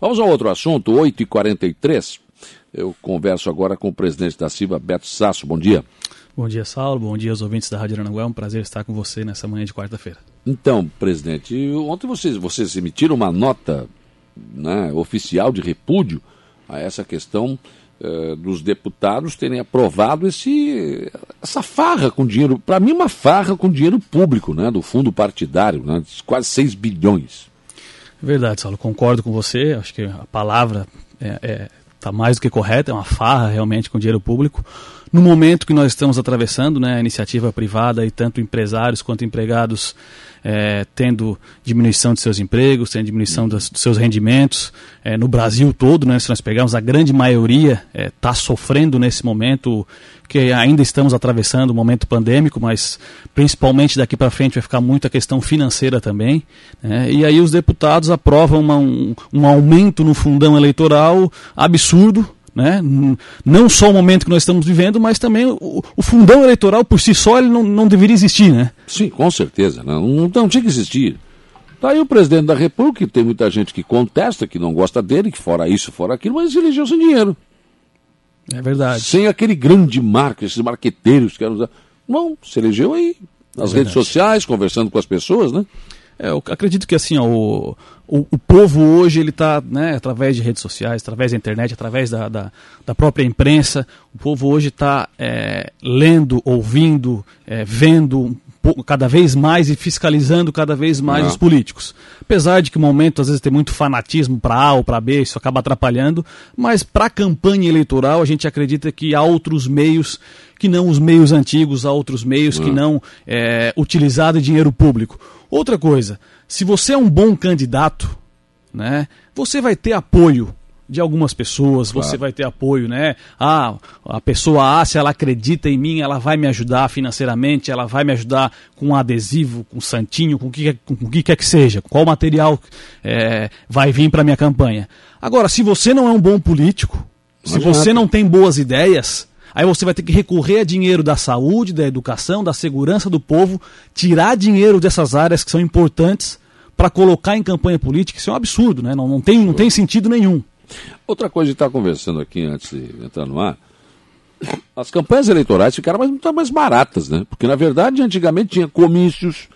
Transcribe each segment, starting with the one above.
Vamos ao outro assunto, 8h43. Eu converso agora com o presidente da CIVA, Beto Sasso. Bom dia. Bom dia, Saulo. Bom dia aos ouvintes da Rádio Aranaguá. É um prazer estar com você nessa manhã de quarta-feira. Então, presidente, ontem vocês, vocês emitiram uma nota né, oficial de repúdio a essa questão eh, dos deputados terem aprovado esse, essa farra com dinheiro, para mim, uma farra com dinheiro público, né, do fundo partidário, né, quase 6 bilhões. Verdade, Saulo, concordo com você. Acho que a palavra está é, é, tá mais do que correta, é uma farra realmente com dinheiro público. No momento que nós estamos atravessando, né, a iniciativa privada e tanto empresários quanto empregados é, tendo diminuição de seus empregos, tendo diminuição dos, dos seus rendimentos. É, no Brasil todo, né, se nós pegarmos, a grande maioria está é, sofrendo nesse momento, que ainda estamos atravessando o um momento pandêmico, mas principalmente daqui para frente vai ficar muito a questão financeira também. Né, e aí os deputados aprovam uma, um, um aumento no fundão eleitoral absurdo, né? Não só o momento que nós estamos vivendo, mas também o, o fundão eleitoral por si só ele não, não deveria existir, né? Sim, com certeza. Não, não, não tinha que existir. Está aí o presidente da República, tem muita gente que contesta, que não gosta dele, que fora isso, fora aquilo, mas ele elegeu sem dinheiro. É verdade. Sem aquele grande marketing, esses marqueteiros que usar. Não, se elegeu aí, nas é redes sociais, conversando com as pessoas, né? É, eu acredito que assim, ó, o, o, o, povo hoje ele está, né, através de redes sociais, através da internet, através da, da, da própria imprensa, o povo hoje está é, lendo, ouvindo, é, vendo cada vez mais e fiscalizando cada vez mais Não. os políticos. Apesar de que no momento às vezes tem muito fanatismo para A ou para B, isso acaba atrapalhando, mas para a campanha eleitoral a gente acredita que há outros meios que não os meios antigos, há outros meios Não. que não é, utilizado dinheiro público. Outra coisa, se você é um bom candidato, né, você vai ter apoio de algumas pessoas, claro. você vai ter apoio, né? Ah, a pessoa A, se ela acredita em mim, ela vai me ajudar financeiramente, ela vai me ajudar com um adesivo, com um santinho, com o que, com, com que quer que seja, qual material é, vai vir para minha campanha. Agora, se você não é um bom político, se você não tem boas ideias, Aí você vai ter que recorrer a dinheiro da saúde, da educação, da segurança do povo, tirar dinheiro dessas áreas que são importantes para colocar em campanha política. Isso é um absurdo, né? Não, não, tem, não tem sentido nenhum. Outra coisa que está conversando aqui antes de entrar no ar, as campanhas eleitorais ficaram mais, muito mais baratas, né? Porque na verdade antigamente tinha comícios,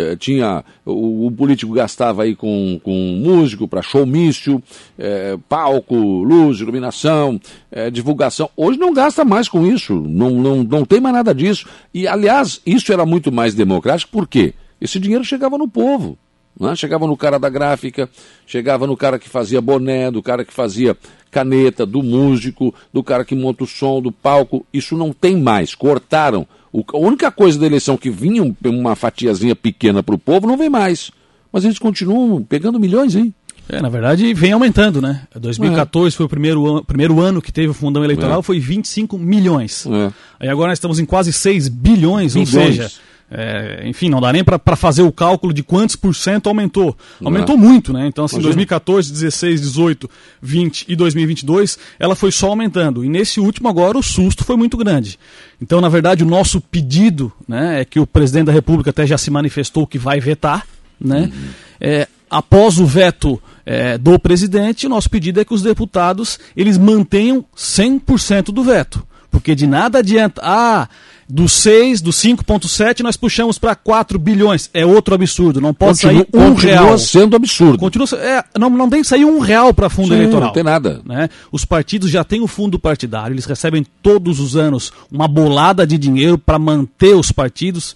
eh, tinha o, o, político gastava aí com, com músico para showmício, eh, palco, luz, iluminação, eh, divulgação. Hoje não gasta mais com isso, não, não, não tem mais nada disso. E aliás, isso era muito mais democrático, por quê? Esse dinheiro chegava no povo. Né? Chegava no cara da gráfica, chegava no cara que fazia boné, do cara que fazia caneta, do músico, do cara que monta o som, do palco. Isso não tem mais. Cortaram. O, a única coisa da eleição que vinha uma fatiazinha pequena para o povo não vem mais. Mas eles continuam pegando milhões, hein? É, na verdade, vem aumentando, né? 2014 é. foi o primeiro, an primeiro ano que teve o fundão eleitoral, é. foi 25 milhões. É. Aí agora nós estamos em quase 6 bilhões, bilhões. ou seja, é, enfim, não dá nem para fazer o cálculo de quantos por cento aumentou. Aumentou muito, né? Então, assim, Imagina. 2014, 16, 18, 20 e 2022, ela foi só aumentando. E nesse último agora o susto foi muito grande. Então, na verdade, o nosso pedido né, é que o presidente da República até já se manifestou que vai vetar, né? Uhum. É, após o veto é, do presidente, o nosso pedido é que os deputados eles mantenham 100% do veto. Porque de nada adianta, ah, do 6, do 5,7, nós puxamos para 4 bilhões. É outro absurdo. Não pode continua, sair um continua real. Continua sendo absurdo. Continua, é, não, não tem que sair um real para fundo Sim, eleitoral. Não tem nada. Né? Os partidos já têm o fundo partidário, eles recebem todos os anos uma bolada de dinheiro para manter os partidos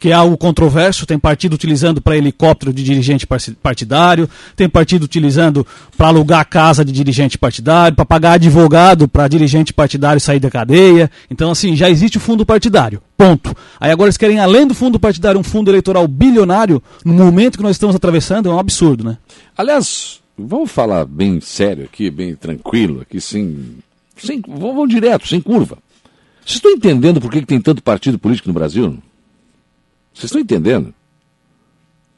que é algo controverso. Tem partido utilizando para helicóptero de dirigente partidário, tem partido utilizando para alugar casa de dirigente partidário, para pagar advogado para dirigente partidário sair da cadeia. Então, assim, já existe o fundo partidário. Ponto. Aí agora eles querem, além do fundo partidário, um fundo eleitoral bilionário, no momento que nós estamos atravessando, é um absurdo, né? Aliás, vamos falar bem sério aqui, bem tranquilo, aqui sem. sem vamos direto, sem curva. Vocês estão entendendo por que, que tem tanto partido político no Brasil? Vocês estão entendendo?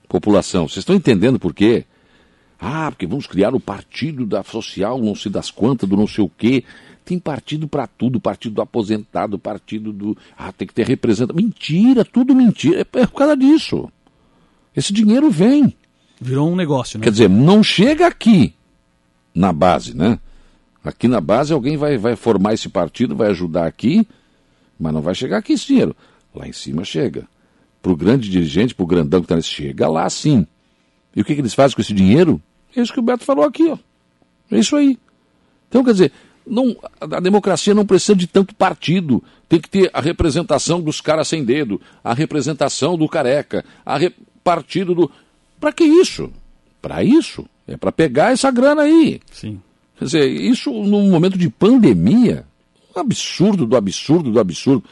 População, vocês estão entendendo por quê? Ah, porque vamos criar o partido da social, não sei das quantas, do não sei o quê. Tem partido para tudo, partido do aposentado, partido do. Ah, tem que ter representante. Mentira, tudo mentira. É por causa disso. Esse dinheiro vem. Virou um negócio, né? Quer dizer, não chega aqui. na base, né? Aqui na base alguém vai, vai formar esse partido, vai ajudar aqui, mas não vai chegar aqui esse dinheiro. Lá em cima chega. Para o grande dirigente, para o grandão que está nesse, chega lá sim. E o que, que eles fazem com esse dinheiro? É isso que o Beto falou aqui, ó. É isso aí. Então, quer dizer, não, a democracia não precisa de tanto partido. Tem que ter a representação dos caras sem dedo, a representação do careca, a re... partido do. Para que isso? Para isso. É para pegar essa grana aí. Sim. Quer dizer, isso num momento de pandemia, um absurdo do absurdo do absurdo.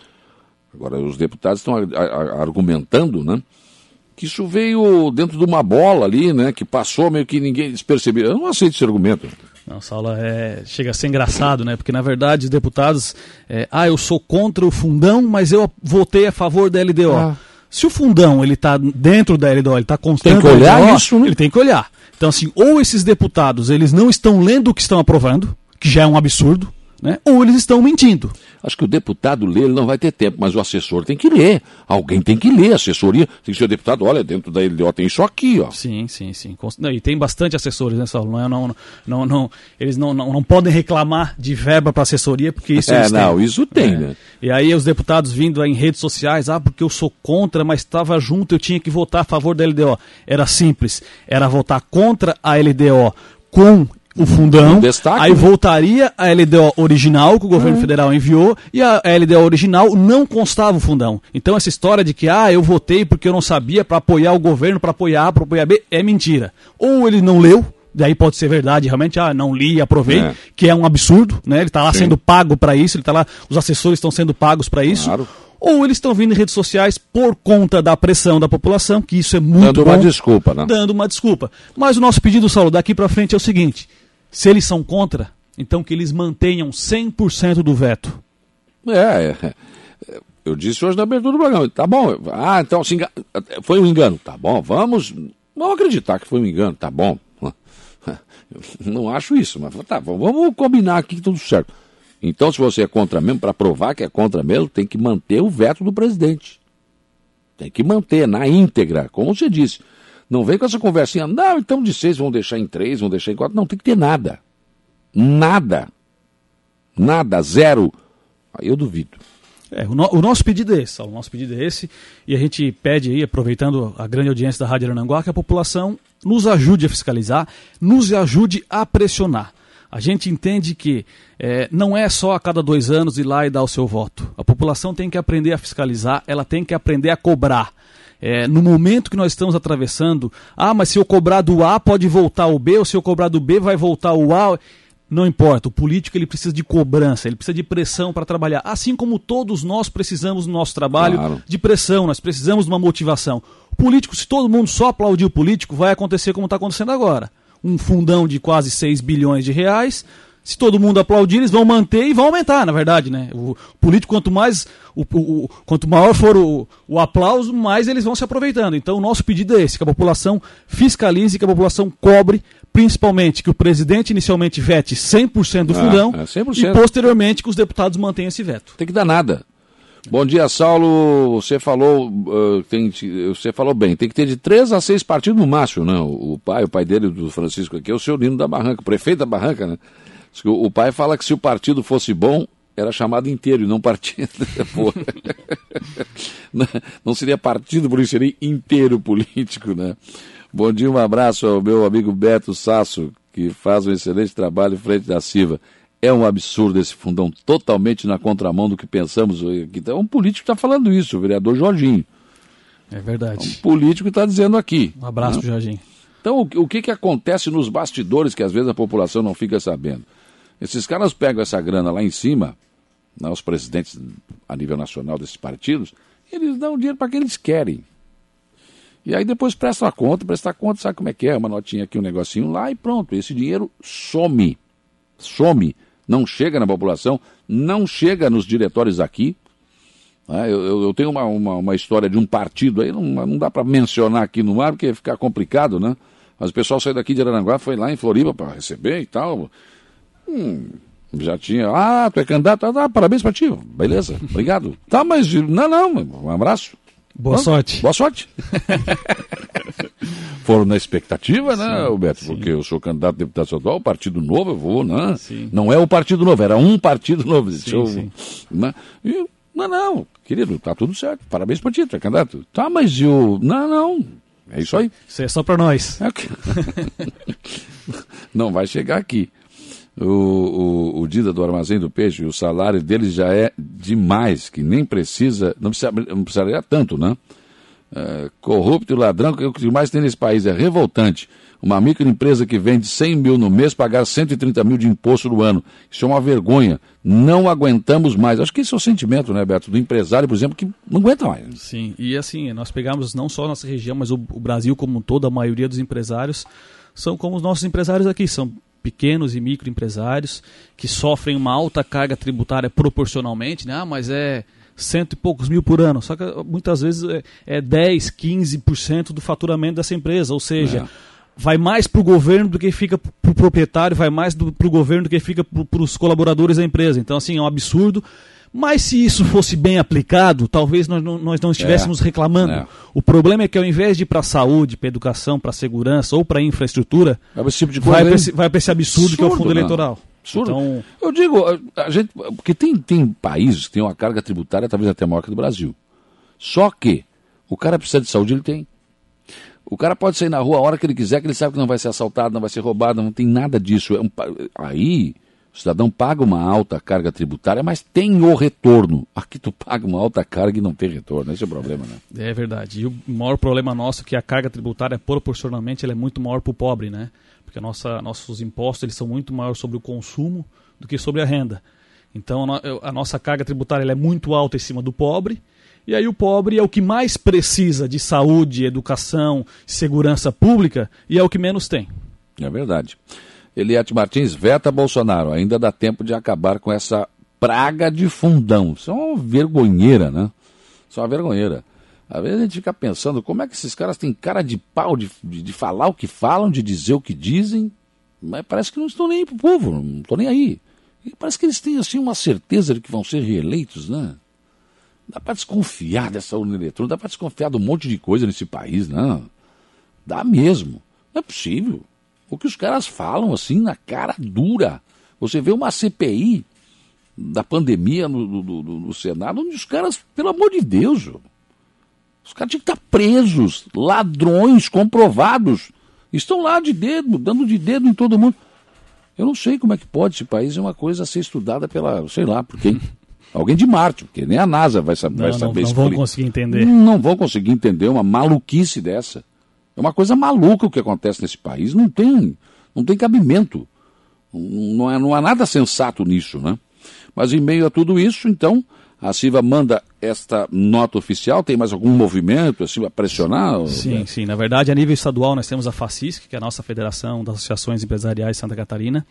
Agora, os deputados estão argumentando, né? Que isso veio dentro de uma bola ali, né? Que passou meio que ninguém percebeu. Eu não aceito esse argumento. Não, Saula, é, chega a ser engraçado, né? Porque, na verdade, os deputados... É, ah, eu sou contra o fundão, mas eu votei a favor da LDO. Ah. Se o fundão ele está dentro da LDO, ele está constante... Tem que olhar LDO, isso, né? Ele tem que olhar. Então, assim, ou esses deputados eles não estão lendo o que estão aprovando, que já é um absurdo, né? ou eles estão mentindo. Acho que o deputado lê, ele não vai ter tempo, mas o assessor tem que ler. Alguém tem que ler, a assessoria tem que ser o deputado, olha, dentro da LDO tem isso aqui, ó. Sim, sim, sim. Não, e tem bastante assessores, né, Saulo? Não, não, não, não, eles não, não, não podem reclamar de verba para assessoria, porque isso É, não, têm. isso tem, é. né? E aí os deputados vindo em redes sociais, ah, porque eu sou contra, mas estava junto, eu tinha que votar a favor da LDO. Era simples, era votar contra a LDO com o fundão, destaque, aí né? voltaria a LDO original que o governo uhum. federal enviou e a LDO original não constava o fundão. Então essa história de que ah, eu votei porque eu não sabia para apoiar o governo, para apoiar A, para apoiar B, é mentira. Ou ele não leu, daí pode ser verdade, realmente, ah, não li e aprovei, é. que é um absurdo, né? Ele está lá Sim. sendo pago para isso, ele tá lá, os assessores estão sendo pagos para isso. Claro. Ou eles estão vindo em redes sociais por conta da pressão da população, que isso é muito Dando bom, uma desculpa, né? Dando uma desculpa. Mas o nosso pedido, Saulo, daqui para frente é o seguinte: se eles são contra, então que eles mantenham 100% do veto. É, é, eu disse hoje na abertura do programa, tá bom, ah, então assim, foi um engano, tá bom, vamos, vamos acreditar que foi um engano, tá bom. Não acho isso, mas tá, vamos combinar aqui tudo certo. Então, se você é contra mesmo, para provar que é contra mesmo, tem que manter o veto do presidente. Tem que manter na íntegra, como você disse. Não vem com essa conversinha, não, então de seis vão deixar em três, vão deixar em quatro. Não, tem que ter nada. Nada. Nada, zero. Aí eu duvido. É, o, no, o, nosso pedido é esse, o nosso pedido é esse, e a gente pede aí, aproveitando a grande audiência da Rádio Arananguá, que a população nos ajude a fiscalizar, nos ajude a pressionar. A gente entende que é, não é só a cada dois anos ir lá e dar o seu voto. A população tem que aprender a fiscalizar, ela tem que aprender a cobrar. É, no momento que nós estamos atravessando, ah, mas se eu cobrar do A pode voltar o B, ou se eu cobrar do B vai voltar o A. Não importa, o político ele precisa de cobrança, ele precisa de pressão para trabalhar. Assim como todos nós precisamos no nosso trabalho claro. de pressão, nós precisamos de uma motivação. O político, se todo mundo só aplaudir o político, vai acontecer como está acontecendo agora. Um fundão de quase 6 bilhões de reais, se todo mundo aplaudir, eles vão manter e vão aumentar, na verdade, né? O político, quanto mais, o, o, quanto maior for o, o aplauso, mais eles vão se aproveitando. Então, o nosso pedido é esse: que a população fiscalize, que a população cobre, principalmente que o presidente inicialmente vete 100% do ah, fundão é 100%. e posteriormente que os deputados mantenham esse veto. Tem que dar nada. Bom dia, Saulo. Você falou, uh, tem, você falou bem, tem que ter de três a seis partidos no máximo, né? O, o pai, o pai dele, do Francisco aqui, é o seu Nino da Barranca, o prefeito da Barranca, né? O pai fala que se o partido fosse bom, era chamado inteiro e não partido. não seria partido, por isso seria inteiro político, né? Bom dia, um abraço ao meu amigo Beto Sasso, que faz um excelente trabalho frente da Silva. É um absurdo esse fundão, totalmente na contramão do que pensamos. É um político que está falando isso, o vereador Jorginho. É verdade. É um político está dizendo aqui. Um abraço, né? Jorginho. Então, o, o que, que acontece nos bastidores que às vezes a população não fica sabendo? Esses caras pegam essa grana lá em cima, né, os presidentes a nível nacional desses partidos, eles dão dinheiro para quem eles querem. E aí depois prestam a conta, prestar a conta, sabe como é que é? Uma notinha aqui, um negocinho lá e pronto. Esse dinheiro some. Some. Não chega na população, não chega nos diretórios aqui. Né? Eu, eu, tenho uma, uma, uma, história de um partido aí, não, não dá para mencionar aqui no ar, porque fica complicado, né? Mas o pessoal saiu daqui de Aranguá, foi lá em Floripa para receber e tal. Hum, já tinha. Ah, tu é candidato? Ah, parabéns pra ti. Beleza, obrigado. Tá, mas. Não, não, um abraço. Boa sorte. Boa sorte. Foram na expectativa, né, sim, Alberto? Sim. Porque eu sou candidato a deputado estadual, o Partido Novo, eu vou, né? Sim. Não é o Partido Novo, era um Partido Novo. Sim, eu, sim. Né? E, não, não, querido, tá tudo certo. Parabéns para ti, tu é candidato. Tá, mas eu. Não, não. É isso aí. Isso é só para nós. É não vai chegar aqui. O, o, o Dida do Armazém do Peixe, o salário deles já é demais, que nem precisa, não, precisa, não precisaria tanto, né? É, corrupto e ladrão, que é o que mais tem nesse país é revoltante. Uma microempresa que vende 100 mil no mês pagar 130 mil de imposto no ano. Isso é uma vergonha. Não aguentamos mais. Acho que esse é o sentimento, né, Beto, do empresário, por exemplo, que não aguenta mais. Sim, e assim, nós pegamos não só nossa região, mas o, o Brasil como um todo, a maioria dos empresários são como os nossos empresários aqui, são pequenos e microempresários que sofrem uma alta carga tributária proporcionalmente, né? Ah, mas é cento e poucos mil por ano. Só que muitas vezes é, é 10, 15% do faturamento dessa empresa. Ou seja, é. vai mais para o governo do que fica para o proprietário, vai mais para o governo do que fica para os colaboradores da empresa. Então, assim, é um absurdo. Mas se isso fosse bem aplicado, talvez nós não, nós não estivéssemos é, reclamando. É. O problema é que ao invés de ir para a saúde, para a educação, para a segurança ou para a infraestrutura, vai para esse, tipo vai esse, absurdo, absurdo que é o fundo mano. eleitoral. Absurdo. Então... Eu digo, a gente, porque tem, tem países que têm uma carga tributária talvez até maior que a do Brasil. Só que o cara precisa de saúde, ele tem. O cara pode sair na rua a hora que ele quiser, que ele sabe que não vai ser assaltado, não vai ser roubado, não tem nada disso. É um, aí o cidadão paga uma alta carga tributária, mas tem o retorno. Aqui tu paga uma alta carga e não tem retorno. Esse é o problema, né? É verdade. E o maior problema nosso é que a carga tributária, proporcionalmente, ela é muito maior para o pobre, né? Porque nossa, nossos impostos eles são muito maiores sobre o consumo do que sobre a renda. Então a, nossa carga tributária é muito alta em cima do pobre. E aí o pobre é o que mais precisa de saúde, educação, segurança pública e é o que menos tem. É verdade. Eliette Martins veta Bolsonaro. Ainda dá tempo de acabar com essa praga de fundão. Isso é uma vergonheira, né? Isso é uma vergonheira. Às vezes a gente fica pensando como é que esses caras têm cara de pau de, de, de falar o que falam, de dizer o que dizem, mas parece que não estão nem aí pro povo, não estão nem aí. E parece que eles têm assim uma certeza de que vão ser reeleitos, né? Dá para desconfiar dessa urna eletrônica, dá para desconfiar de um monte de coisa nesse país, não. Dá mesmo. Não é possível. O que os caras falam assim na cara dura. Você vê uma CPI da pandemia no, no, no, no Senado, onde os caras, pelo amor de Deus, os caras tinham que estar presos, ladrões comprovados. Estão lá de dedo, dando de dedo em todo mundo. Eu não sei como é que pode. Esse país é uma coisa a ser estudada pela, sei lá, por quem. Alguém de Marte, porque nem a NASA vai saber, não, vai saber não, não vão conseguir entender. Não vão conseguir entender uma maluquice dessa. É uma coisa maluca o que acontece nesse país. Não tem, não tem cabimento. Não, é, não há nada sensato nisso, né? Mas em meio a tudo isso, então, a Silva manda esta nota oficial. Tem mais algum movimento assim, a pressionar? Sim, sim. Na verdade, a nível estadual, nós temos a FACISC, que é a nossa Federação das Associações Empresariais de Santa Catarina.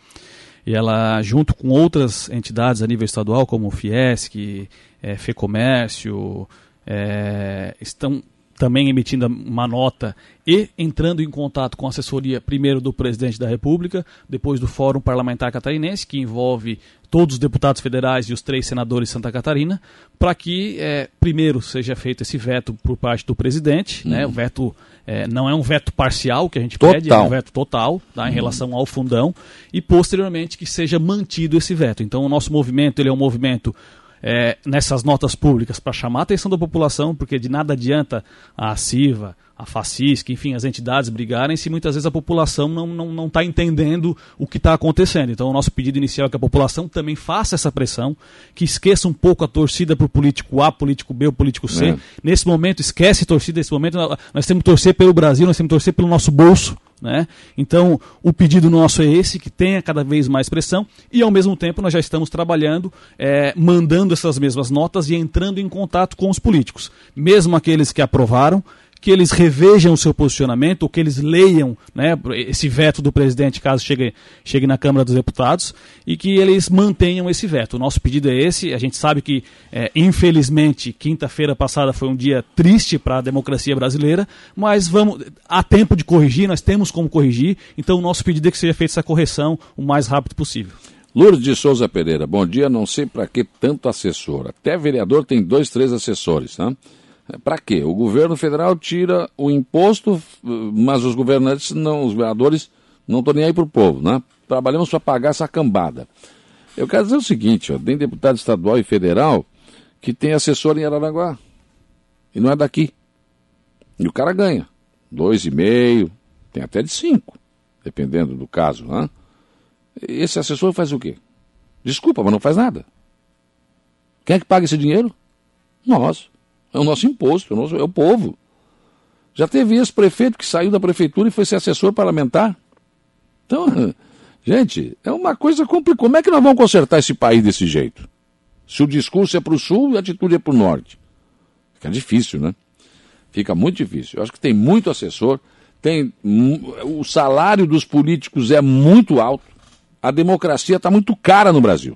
E ela, junto com outras entidades a nível estadual, como o Fiesc, é, FEComércio, é, estão também emitindo uma nota e entrando em contato com a assessoria, primeiro do presidente da República, depois do Fórum Parlamentar Catarinense, que envolve todos os deputados federais e os três senadores de Santa Catarina, para que, é, primeiro, seja feito esse veto por parte do presidente. Né? O veto é, não é um veto parcial que a gente total. pede, é um veto total tá, em relação ao fundão, e posteriormente que seja mantido esse veto. Então, o nosso movimento ele é um movimento é, nessas notas públicas para chamar a atenção da população, porque de nada adianta a CIVA, a FACISC, enfim, as entidades brigarem se muitas vezes a população não está não, não tá entendendo o que está acontecendo. Então, o nosso pedido inicial é que a população também faça essa pressão, que esqueça um pouco a torcida para o político A, político B, o político C. É. Nesse momento, esquece torcida, nesse momento nós temos que torcer pelo Brasil, nós temos que torcer pelo nosso bolso. Né? Então, o pedido nosso é esse, que tenha cada vez mais pressão, e ao mesmo tempo nós já estamos trabalhando, é, mandando essas mesmas notas e entrando em contato com os políticos, mesmo aqueles que aprovaram, que eles revejam o seu posicionamento, ou que eles leiam né, esse veto do presidente, caso chegue, chegue na Câmara dos Deputados, e que eles mantenham esse veto. O nosso pedido é esse. A gente sabe que, é, infelizmente, quinta-feira passada foi um dia triste para a democracia brasileira, mas vamos, há tempo de corrigir, nós temos como corrigir, então o nosso pedido é que seja feita essa correção o mais rápido possível. Lourdes de Souza Pereira, bom dia. Não sei para que tanto assessor. Até vereador tem dois, três assessores, tá? Para quê? O governo federal tira o imposto, mas os governantes, não, os governadores não estão nem aí para o povo, né? Trabalhamos para pagar essa cambada. Eu quero dizer o seguinte, ó, tem deputado estadual e federal que tem assessor em Araranguá. E não é daqui. E o cara ganha. Dois e meio, tem até de cinco, dependendo do caso, né? Esse assessor faz o quê? Desculpa, mas não faz nada. Quem é que paga esse dinheiro? Nós. É o nosso imposto, é o, nosso, é o povo. Já teve esse prefeito que saiu da prefeitura e foi ser assessor parlamentar. Então, gente, é uma coisa complicada. Como é que nós vamos consertar esse país desse jeito? Se o discurso é para o sul e a atitude é para o norte. Fica difícil, né? Fica muito difícil. Eu acho que tem muito assessor, tem o salário dos políticos é muito alto, a democracia está muito cara no Brasil.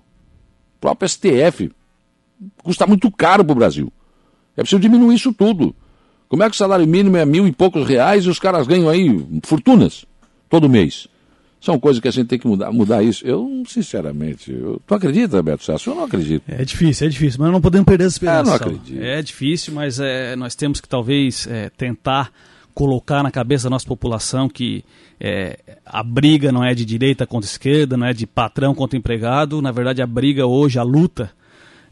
O próprio STF custa muito caro para o Brasil. É preciso diminuir isso tudo. Como é que o salário mínimo é mil e poucos reais e os caras ganham aí fortunas todo mês? São coisas que a gente tem que mudar, mudar isso. Eu, sinceramente, eu, tu acredita, Beto Sassi? Eu não acredito. É difícil, é difícil, mas não podemos perder essa esperança. Eu não acredito. É difícil, mas é, nós temos que talvez é, tentar colocar na cabeça da nossa população que é, a briga não é de direita contra esquerda, não é de patrão contra empregado. Na verdade, a briga hoje, a luta,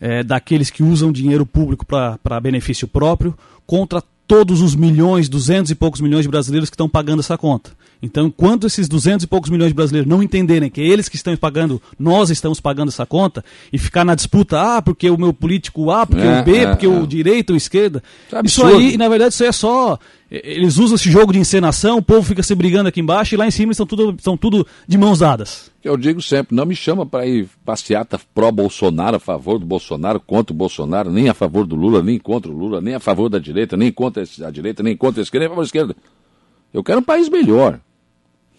é daqueles que usam dinheiro público para benefício próprio contra todos os milhões, duzentos e poucos milhões de brasileiros que estão pagando essa conta. Então, enquanto esses 200 e poucos milhões de brasileiros não entenderem que é eles que estão pagando, nós estamos pagando essa conta, e ficar na disputa, ah, porque o meu político A, porque é, o B, é, porque é. o direita ou esquerda, é isso aí, na verdade, isso aí é só. Eles usam esse jogo de encenação, o povo fica se brigando aqui embaixo e lá em cima estão tudo, estão tudo de mãos dadas. Eu digo sempre, não me chama para ir passeata pró-Bolsonaro, a favor do Bolsonaro, contra o Bolsonaro, nem a favor do Lula, nem contra o Lula, nem a favor da direita, nem contra a direita, nem contra a esquerda, nem a favor da esquerda. Eu quero um país melhor.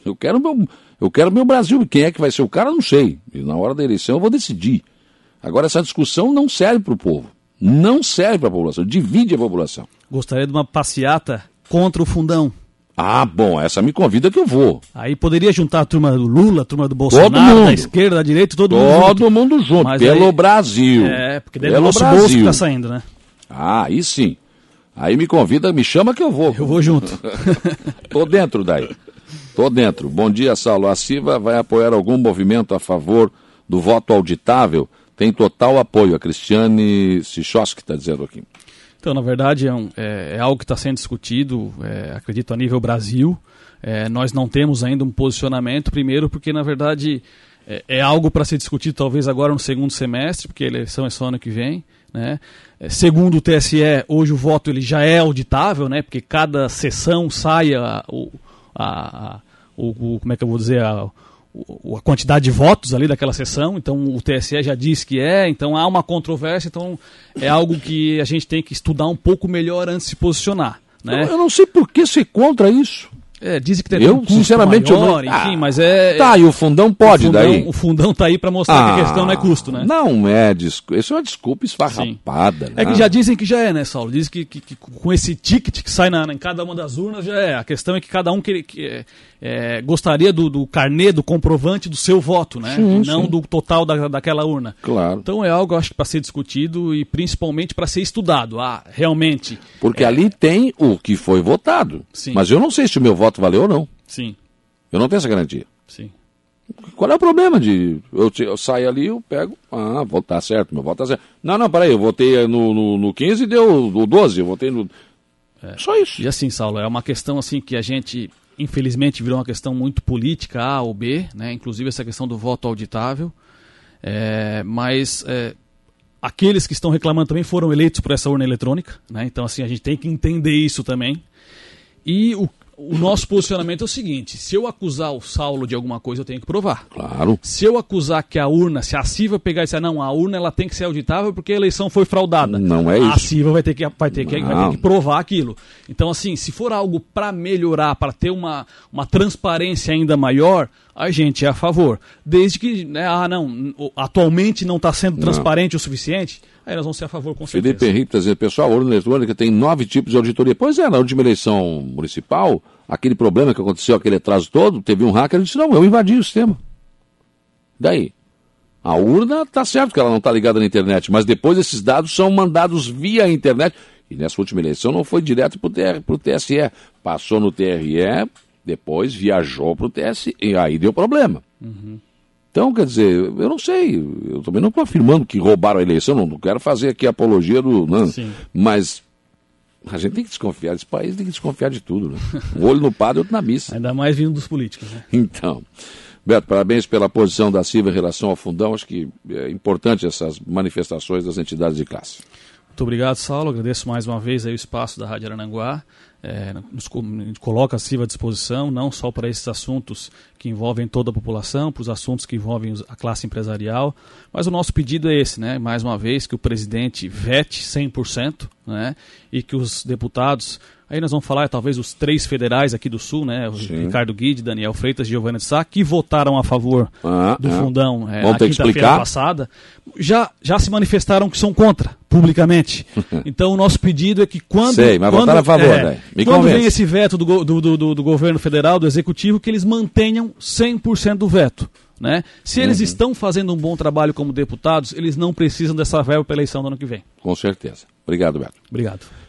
Eu quero meu, eu quero meu Brasil. Quem é que vai ser o cara, não sei. E na hora da eleição eu vou decidir. Agora, essa discussão não serve para o povo. Não serve para a população. Divide a população. Gostaria de uma passeata contra o fundão. Ah, bom, essa me convida que eu vou. Aí poderia juntar a turma do Lula, a turma do Bolsonaro, da esquerda, da direita, todo, todo mundo junto. Todo mundo junto, Mas pelo aí, Brasil. É, porque daí é o nosso Brasil. bolso que tá saindo, né? Ah, aí sim. Aí me convida, me chama que eu vou. Eu vou junto. Tô dentro daí. Tô dentro. Bom dia, Saulo. A CIVA vai apoiar algum movimento a favor do voto auditável? Tem total apoio. A Cristiane Sichowski está dizendo aqui. Então, na verdade, é, um, é, é algo que está sendo discutido, é, acredito, a nível Brasil. É, nós não temos ainda um posicionamento, primeiro porque, na verdade, é, é algo para ser discutido talvez agora no segundo semestre, porque a eleição é só ano que vem. Né? É, segundo o TSE, hoje o voto ele já é auditável, né? porque cada sessão sai a, o, a, a o, o, como é que eu vou dizer, a, a quantidade de votos ali daquela sessão, então o TSE já disse que é, então há uma controvérsia, então é algo que a gente tem que estudar um pouco melhor antes de se posicionar. Né? Eu, eu não sei por que ser contra isso. É, dizem que tem eu, um sinceramente, maior, eu não... enfim, ah, mas é... Tá, e o fundão pode o fundão, daí? O fundão tá aí para mostrar ah, que a questão não é custo, né? Não é, desculpa, isso é uma desculpa esfarrapada. Né? É que já dizem que já é, né, Saulo? Dizem que, que, que com esse ticket que sai na, em cada uma das urnas já é. A questão é que cada um que, que é, é, gostaria do, do carnê, do comprovante do seu voto, né? Sim, e não sim. do total da, daquela urna. Claro. Então é algo, acho que, para ser discutido e principalmente para ser estudado. Ah, realmente. Porque é... ali tem o que foi votado. Sim. Mas eu não sei se o meu voto valeu ou não. Sim. Eu não tenho essa garantia. Sim. Qual é o problema de. Eu, eu saio ali, eu pego. Ah, vou tá certo, meu voto tá certo. Não, não, peraí, eu votei no, no, no 15 e deu o 12, eu votei no. É. Só isso. E assim, Saulo, é uma questão assim que a gente, infelizmente, virou uma questão muito política, A ou B, né? Inclusive essa questão do voto auditável. É, mas é, aqueles que estão reclamando também foram eleitos por essa urna eletrônica, né? Então, assim, a gente tem que entender isso também. E o, o nosso posicionamento é o seguinte: se eu acusar o Saulo de alguma coisa, eu tenho que provar. Claro. Se eu acusar que a urna, se a CIVA pegar e disser, não, a urna ela tem que ser auditável porque a eleição foi fraudada. Não é isso. A CIVA vai ter que, vai ter que, vai ter que provar aquilo. Então, assim, se for algo para melhorar, para ter uma, uma transparência ainda maior, a gente é a favor. Desde que, né, ah, não, atualmente não está sendo transparente não. o suficiente aí nós vamos ser a favor com certeza. Felipe Henrique dizendo, pessoal, a urna eletrônica tem nove tipos de auditoria. Pois é, na última eleição municipal, aquele problema que aconteceu, aquele atraso todo, teve um hacker e disse, não, eu invadi o sistema. Daí? A urna está certo que ela não está ligada na internet, mas depois esses dados são mandados via internet. E nessa última eleição não foi direto para o TSE. Passou no TRE, depois viajou para o TSE, e aí deu problema. Uhum. Então, quer dizer, eu não sei, eu também não estou afirmando que roubaram a eleição, não, não quero fazer aqui apologia do. Não, mas a gente tem que desconfiar, esse país tem que desconfiar de tudo, né? Um olho no padre, outro na missa. Ainda mais vindo dos políticos, né? Então. Beto, parabéns pela posição da Silva em relação ao fundão. Acho que é importante essas manifestações das entidades de classe. Muito obrigado, Saulo. Agradeço mais uma vez aí o espaço da Rádio Arananguá. É, nos coloca a CIVA à disposição, não só para esses assuntos que envolvem toda a população, para os assuntos que envolvem a classe empresarial, mas o nosso pedido é esse, né? mais uma vez, que o presidente vete 100% né? e que os deputados Aí nós vamos falar, talvez, os três federais aqui do Sul, né? Ricardo Guide, Daniel Freitas e Giovanna de Sá, que votaram a favor ah, do ah. fundão é, na quinta-feira passada, já, já se manifestaram que são contra, publicamente. então o nosso pedido é que quando. Sei, mas quando, votaram a favor, é, né? Me quando convence. vem esse veto do, do, do, do governo federal, do executivo, que eles mantenham 100% do veto. Né? Se eles uhum. estão fazendo um bom trabalho como deputados, eles não precisam dessa verba para a eleição do ano que vem. Com certeza. Obrigado, Beto. Obrigado.